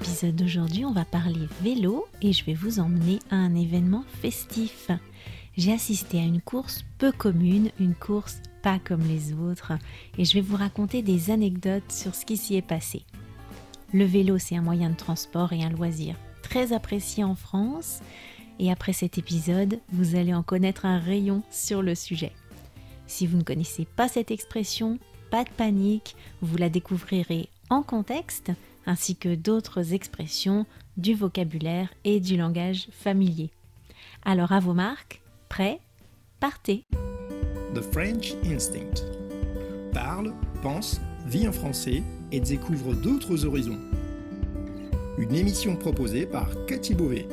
l'épisode d'aujourd'hui, on va parler vélo et je vais vous emmener à un événement festif. J'ai assisté à une course peu commune, une course pas comme les autres, et je vais vous raconter des anecdotes sur ce qui s'y est passé. Le vélo, c'est un moyen de transport et un loisir très apprécié en France, et après cet épisode, vous allez en connaître un rayon sur le sujet. Si vous ne connaissez pas cette expression, pas de panique, vous la découvrirez en contexte, ainsi que d'autres expressions du vocabulaire et du langage familier. Alors à vos marques, prêts, partez The French Instinct. Parle, pense, vit en français et découvre d'autres horizons. Une émission proposée par Cathy Beauvais.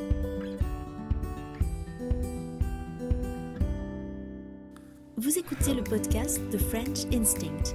Vous écoutez le podcast The French Instinct,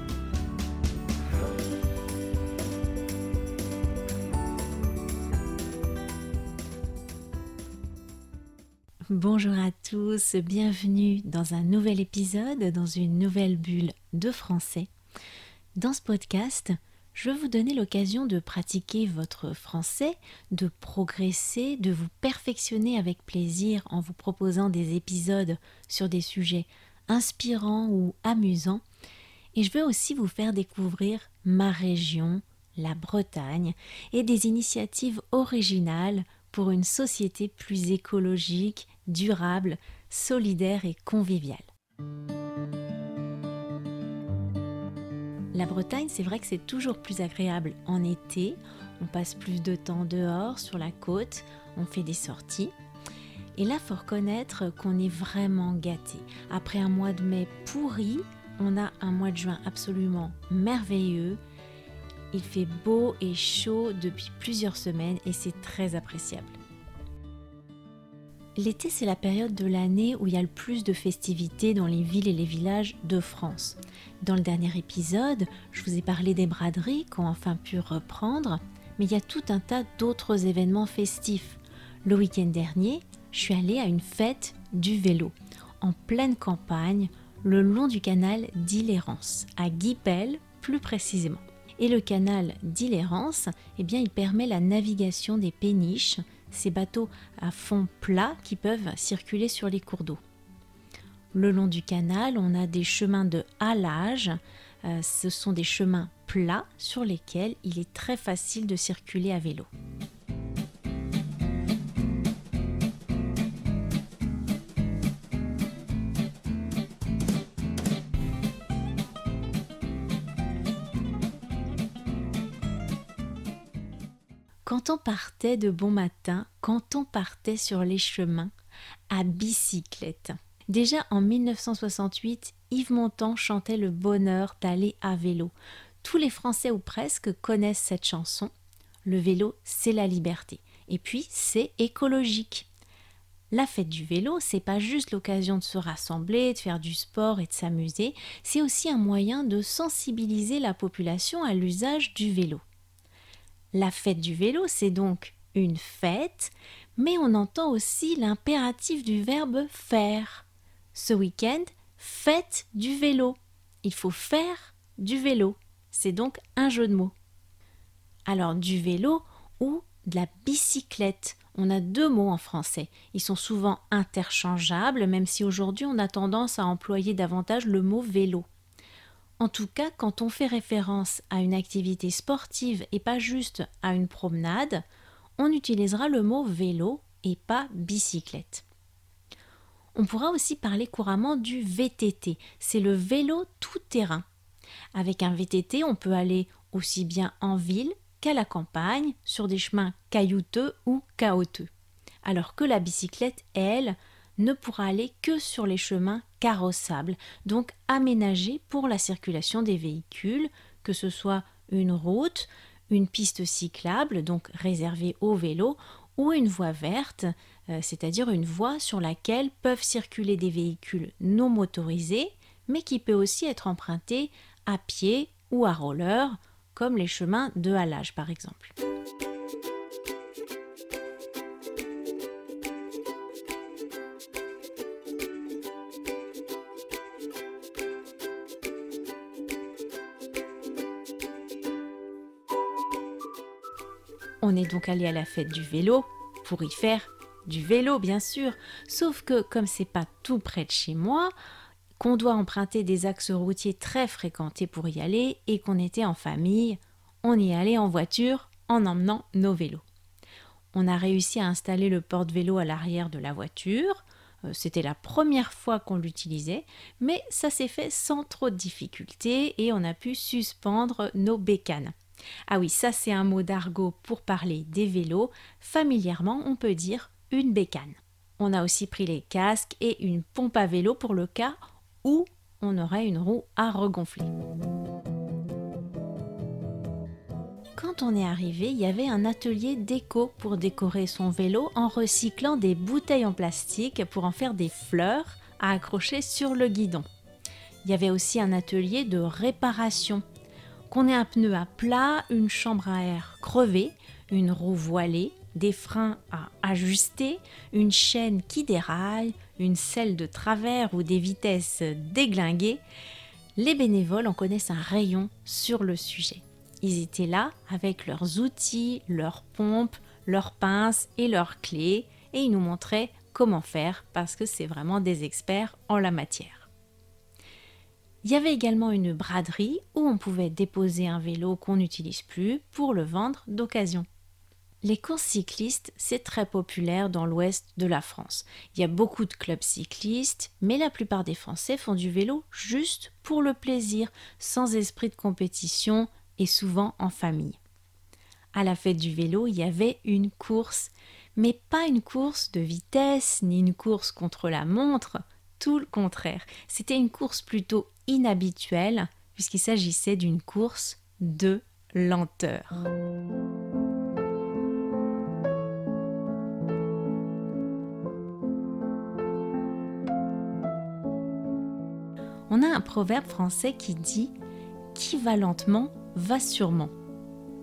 Bonjour à tous, bienvenue dans un nouvel épisode, dans une nouvelle bulle de français. Dans ce podcast, je veux vous donner l'occasion de pratiquer votre français, de progresser, de vous perfectionner avec plaisir en vous proposant des épisodes sur des sujets inspirants ou amusants. Et je veux aussi vous faire découvrir ma région, la Bretagne, et des initiatives originales pour une société plus écologique, durable, solidaire et conviviale. La Bretagne, c'est vrai que c'est toujours plus agréable en été. On passe plus de temps dehors, sur la côte, on fait des sorties. Et là, faut reconnaître qu'on est vraiment gâté. Après un mois de mai pourri, on a un mois de juin absolument merveilleux. Il fait beau et chaud depuis plusieurs semaines et c'est très appréciable. L'été, c'est la période de l'année où il y a le plus de festivités dans les villes et les villages de France. Dans le dernier épisode, je vous ai parlé des braderies qui ont enfin pu reprendre, mais il y a tout un tas d'autres événements festifs. Le week-end dernier, je suis allée à une fête du vélo, en pleine campagne, le long du canal d'Illérance, à Guipel plus précisément. Et le canal d'Illérance, eh bien, il permet la navigation des péniches, ces bateaux à fond plat qui peuvent circuler sur les cours d'eau. Le long du canal, on a des chemins de halage. Euh, ce sont des chemins plats sur lesquels il est très facile de circuler à vélo. Quand on partait de bon matin, quand on partait sur les chemins, à bicyclette. Déjà en 1968, Yves Montand chantait le bonheur d'aller à vélo. Tous les Français ou presque connaissent cette chanson. Le vélo, c'est la liberté. Et puis, c'est écologique. La fête du vélo, c'est pas juste l'occasion de se rassembler, de faire du sport et de s'amuser, c'est aussi un moyen de sensibiliser la population à l'usage du vélo. La fête du vélo, c'est donc une fête, mais on entend aussi l'impératif du verbe faire. Ce week-end, fête du vélo. Il faut faire du vélo. C'est donc un jeu de mots. Alors du vélo ou de la bicyclette. On a deux mots en français. Ils sont souvent interchangeables, même si aujourd'hui on a tendance à employer davantage le mot vélo. En tout cas, quand on fait référence à une activité sportive et pas juste à une promenade, on utilisera le mot vélo et pas bicyclette. On pourra aussi parler couramment du VTT, c'est le vélo tout-terrain. Avec un VTT, on peut aller aussi bien en ville qu'à la campagne, sur des chemins caillouteux ou chaotiques. Alors que la bicyclette, elle, ne pourra aller que sur les chemins carrossables, donc aménagés pour la circulation des véhicules, que ce soit une route, une piste cyclable, donc réservée aux vélos, ou une voie verte, euh, c'est-à-dire une voie sur laquelle peuvent circuler des véhicules non motorisés, mais qui peut aussi être empruntée à pied ou à roller, comme les chemins de halage par exemple. Donc allé à la fête du vélo pour y faire du vélo, bien sûr. Sauf que, comme c'est pas tout près de chez moi, qu'on doit emprunter des axes routiers très fréquentés pour y aller et qu'on était en famille, on y allait en voiture en emmenant nos vélos. On a réussi à installer le porte-vélo à l'arrière de la voiture. Euh, c'était la première fois qu'on l'utilisait, mais ça s'est fait sans trop de difficultés et on a pu suspendre nos bécanes. Ah oui, ça c'est un mot d'argot pour parler des vélos. Familièrement, on peut dire une bécane. On a aussi pris les casques et une pompe à vélo pour le cas où on aurait une roue à regonfler. Quand on est arrivé, il y avait un atelier déco pour décorer son vélo en recyclant des bouteilles en plastique pour en faire des fleurs à accrocher sur le guidon. Il y avait aussi un atelier de réparation qu'on ait un pneu à plat, une chambre à air crevée, une roue voilée, des freins à ajuster, une chaîne qui déraille, une selle de travers ou des vitesses déglinguées, les bénévoles en connaissent un rayon sur le sujet. Ils étaient là avec leurs outils, leurs pompes, leurs pinces et leurs clés et ils nous montraient comment faire parce que c'est vraiment des experts en la matière. Il y avait également une braderie où on pouvait déposer un vélo qu'on n'utilise plus pour le vendre d'occasion. Les courses cyclistes, c'est très populaire dans l'ouest de la France. Il y a beaucoup de clubs cyclistes, mais la plupart des Français font du vélo juste pour le plaisir, sans esprit de compétition et souvent en famille. À la fête du vélo, il y avait une course, mais pas une course de vitesse ni une course contre la montre, tout le contraire. C'était une course plutôt inhabituelle puisqu'il s'agissait d'une course de lenteur. On a un proverbe français qui dit Qui va lentement va sûrement.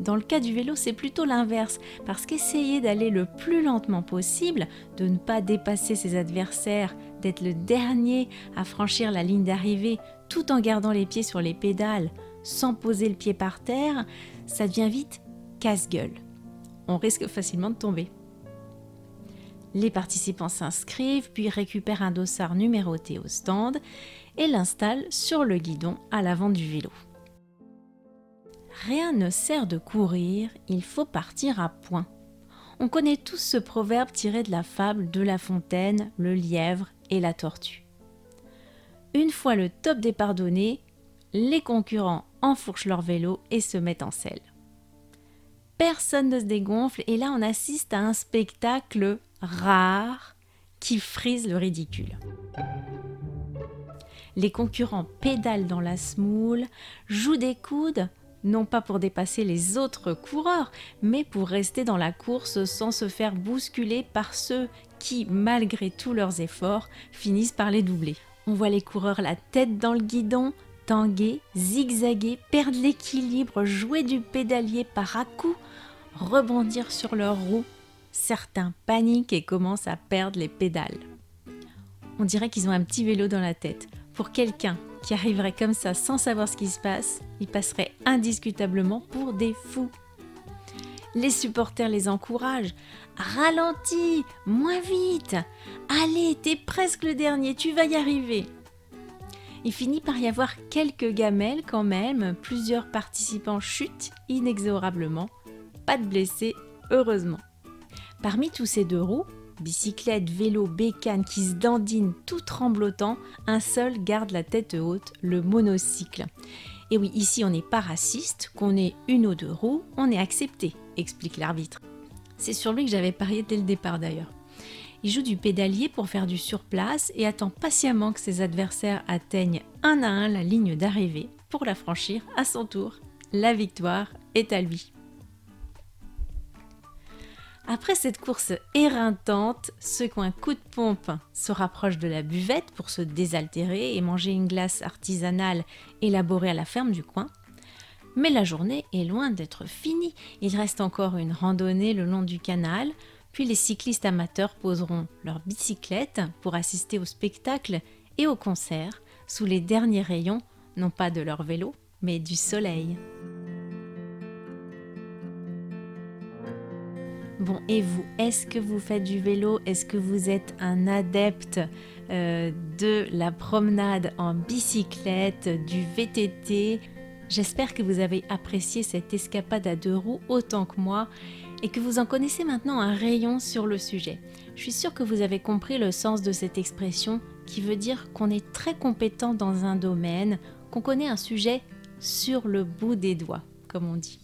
Dans le cas du vélo, c'est plutôt l'inverse, parce qu'essayer d'aller le plus lentement possible, de ne pas dépasser ses adversaires, d'être le dernier à franchir la ligne d'arrivée tout en gardant les pieds sur les pédales, sans poser le pied par terre, ça devient vite casse-gueule. On risque facilement de tomber. Les participants s'inscrivent, puis récupèrent un dossard numéroté au stand et l'installent sur le guidon à l'avant du vélo. Rien ne sert de courir, il faut partir à point. On connaît tous ce proverbe tiré de la fable de La Fontaine, le lièvre et la tortue. Une fois le top départ donné, les concurrents enfourchent leur vélo et se mettent en selle. Personne ne se dégonfle et là on assiste à un spectacle rare qui frise le ridicule. Les concurrents pédalent dans la smoule, jouent des coudes non pas pour dépasser les autres coureurs, mais pour rester dans la course sans se faire bousculer par ceux qui, malgré tous leurs efforts, finissent par les doubler. On voit les coureurs la tête dans le guidon, tanguer, zigzaguer, perdre l'équilibre, jouer du pédalier par à coup, rebondir sur leurs roues. Certains paniquent et commencent à perdre les pédales. On dirait qu'ils ont un petit vélo dans la tête. Pour quelqu'un qui arriverait comme ça sans savoir ce qui se passe, ils passeraient indiscutablement pour des fous. Les supporters les encouragent. Ralentis, moins vite. Allez, t'es presque le dernier, tu vas y arriver. Il finit par y avoir quelques gamelles quand même, plusieurs participants chutent inexorablement. Pas de blessés, heureusement. Parmi tous ces deux roues, bicyclette, vélo, bécane qui se dandine tout tremblotant, un seul garde la tête haute, le monocycle. Et oui, ici on n'est pas raciste, qu'on ait une ou deux roues, on est accepté, explique l'arbitre. C'est sur lui que j'avais parié dès le départ d'ailleurs. Il joue du pédalier pour faire du surplace et attend patiemment que ses adversaires atteignent un à un la ligne d'arrivée pour la franchir à son tour. La victoire est à lui. Après cette course éreintante, ont un coup de pompe se rapprochent de la buvette pour se désaltérer et manger une glace artisanale élaborée à la ferme du coin. Mais la journée est loin d'être finie. Il reste encore une randonnée le long du canal, puis les cyclistes amateurs poseront leurs bicyclettes pour assister au spectacle et au concert sous les derniers rayons, non pas de leur vélo, mais du soleil. Bon, et vous, est-ce que vous faites du vélo? Est-ce que vous êtes un adepte euh, de la promenade en bicyclette, du VTT J'espère que vous avez apprécié cette escapade à deux roues autant que moi et que vous en connaissez maintenant un rayon sur le sujet. Je suis sûre que vous avez compris le sens de cette expression qui veut dire qu'on est très compétent dans un domaine, qu'on connaît un sujet sur le bout des doigts, comme on dit.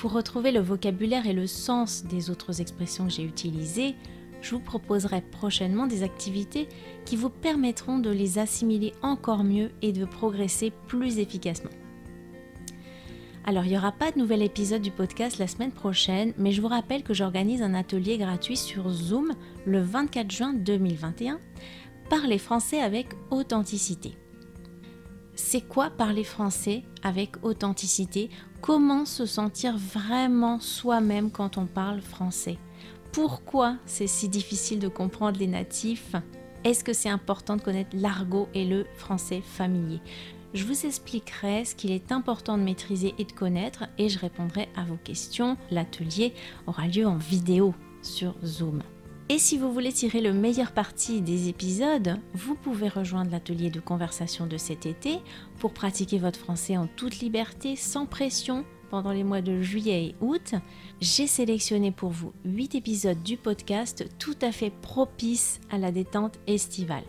Pour retrouver le vocabulaire et le sens des autres expressions que j'ai utilisées, je vous proposerai prochainement des activités qui vous permettront de les assimiler encore mieux et de progresser plus efficacement. Alors, il n'y aura pas de nouvel épisode du podcast la semaine prochaine, mais je vous rappelle que j'organise un atelier gratuit sur Zoom le 24 juin 2021. Parler français avec authenticité. C'est quoi parler français avec authenticité? Comment se sentir vraiment soi-même quand on parle français? Pourquoi c'est si difficile de comprendre les natifs? Est-ce que c'est important de connaître l'argot et le français familier? Je vous expliquerai ce qu'il est important de maîtriser et de connaître et je répondrai à vos questions. L'atelier aura lieu en vidéo sur Zoom. Et si vous voulez tirer le meilleur parti des épisodes, vous pouvez rejoindre l'atelier de conversation de cet été pour pratiquer votre français en toute liberté, sans pression, pendant les mois de juillet et août. J'ai sélectionné pour vous 8 épisodes du podcast tout à fait propices à la détente estivale.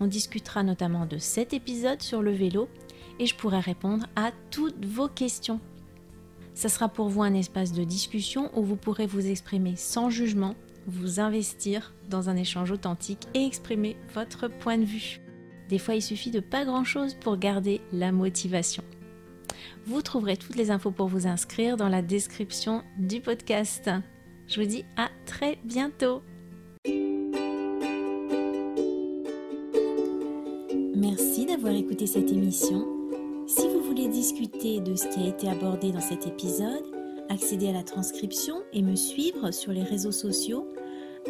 On discutera notamment de cet épisode sur le vélo et je pourrai répondre à toutes vos questions. Ce sera pour vous un espace de discussion où vous pourrez vous exprimer sans jugement, vous investir dans un échange authentique et exprimer votre point de vue. Des fois, il suffit de pas grand-chose pour garder la motivation. Vous trouverez toutes les infos pour vous inscrire dans la description du podcast. Je vous dis à très bientôt. Merci d'avoir écouté cette émission. Si vous voulez discuter de ce qui a été abordé dans cet épisode, accéder à la transcription et me suivre sur les réseaux sociaux,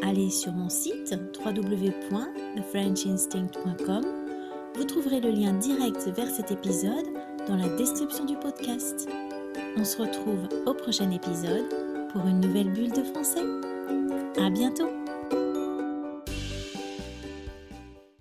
allez sur mon site www.thefrenchinstinct.com. Vous trouverez le lien direct vers cet épisode dans la description du podcast. On se retrouve au prochain épisode pour une nouvelle bulle de français. À bientôt!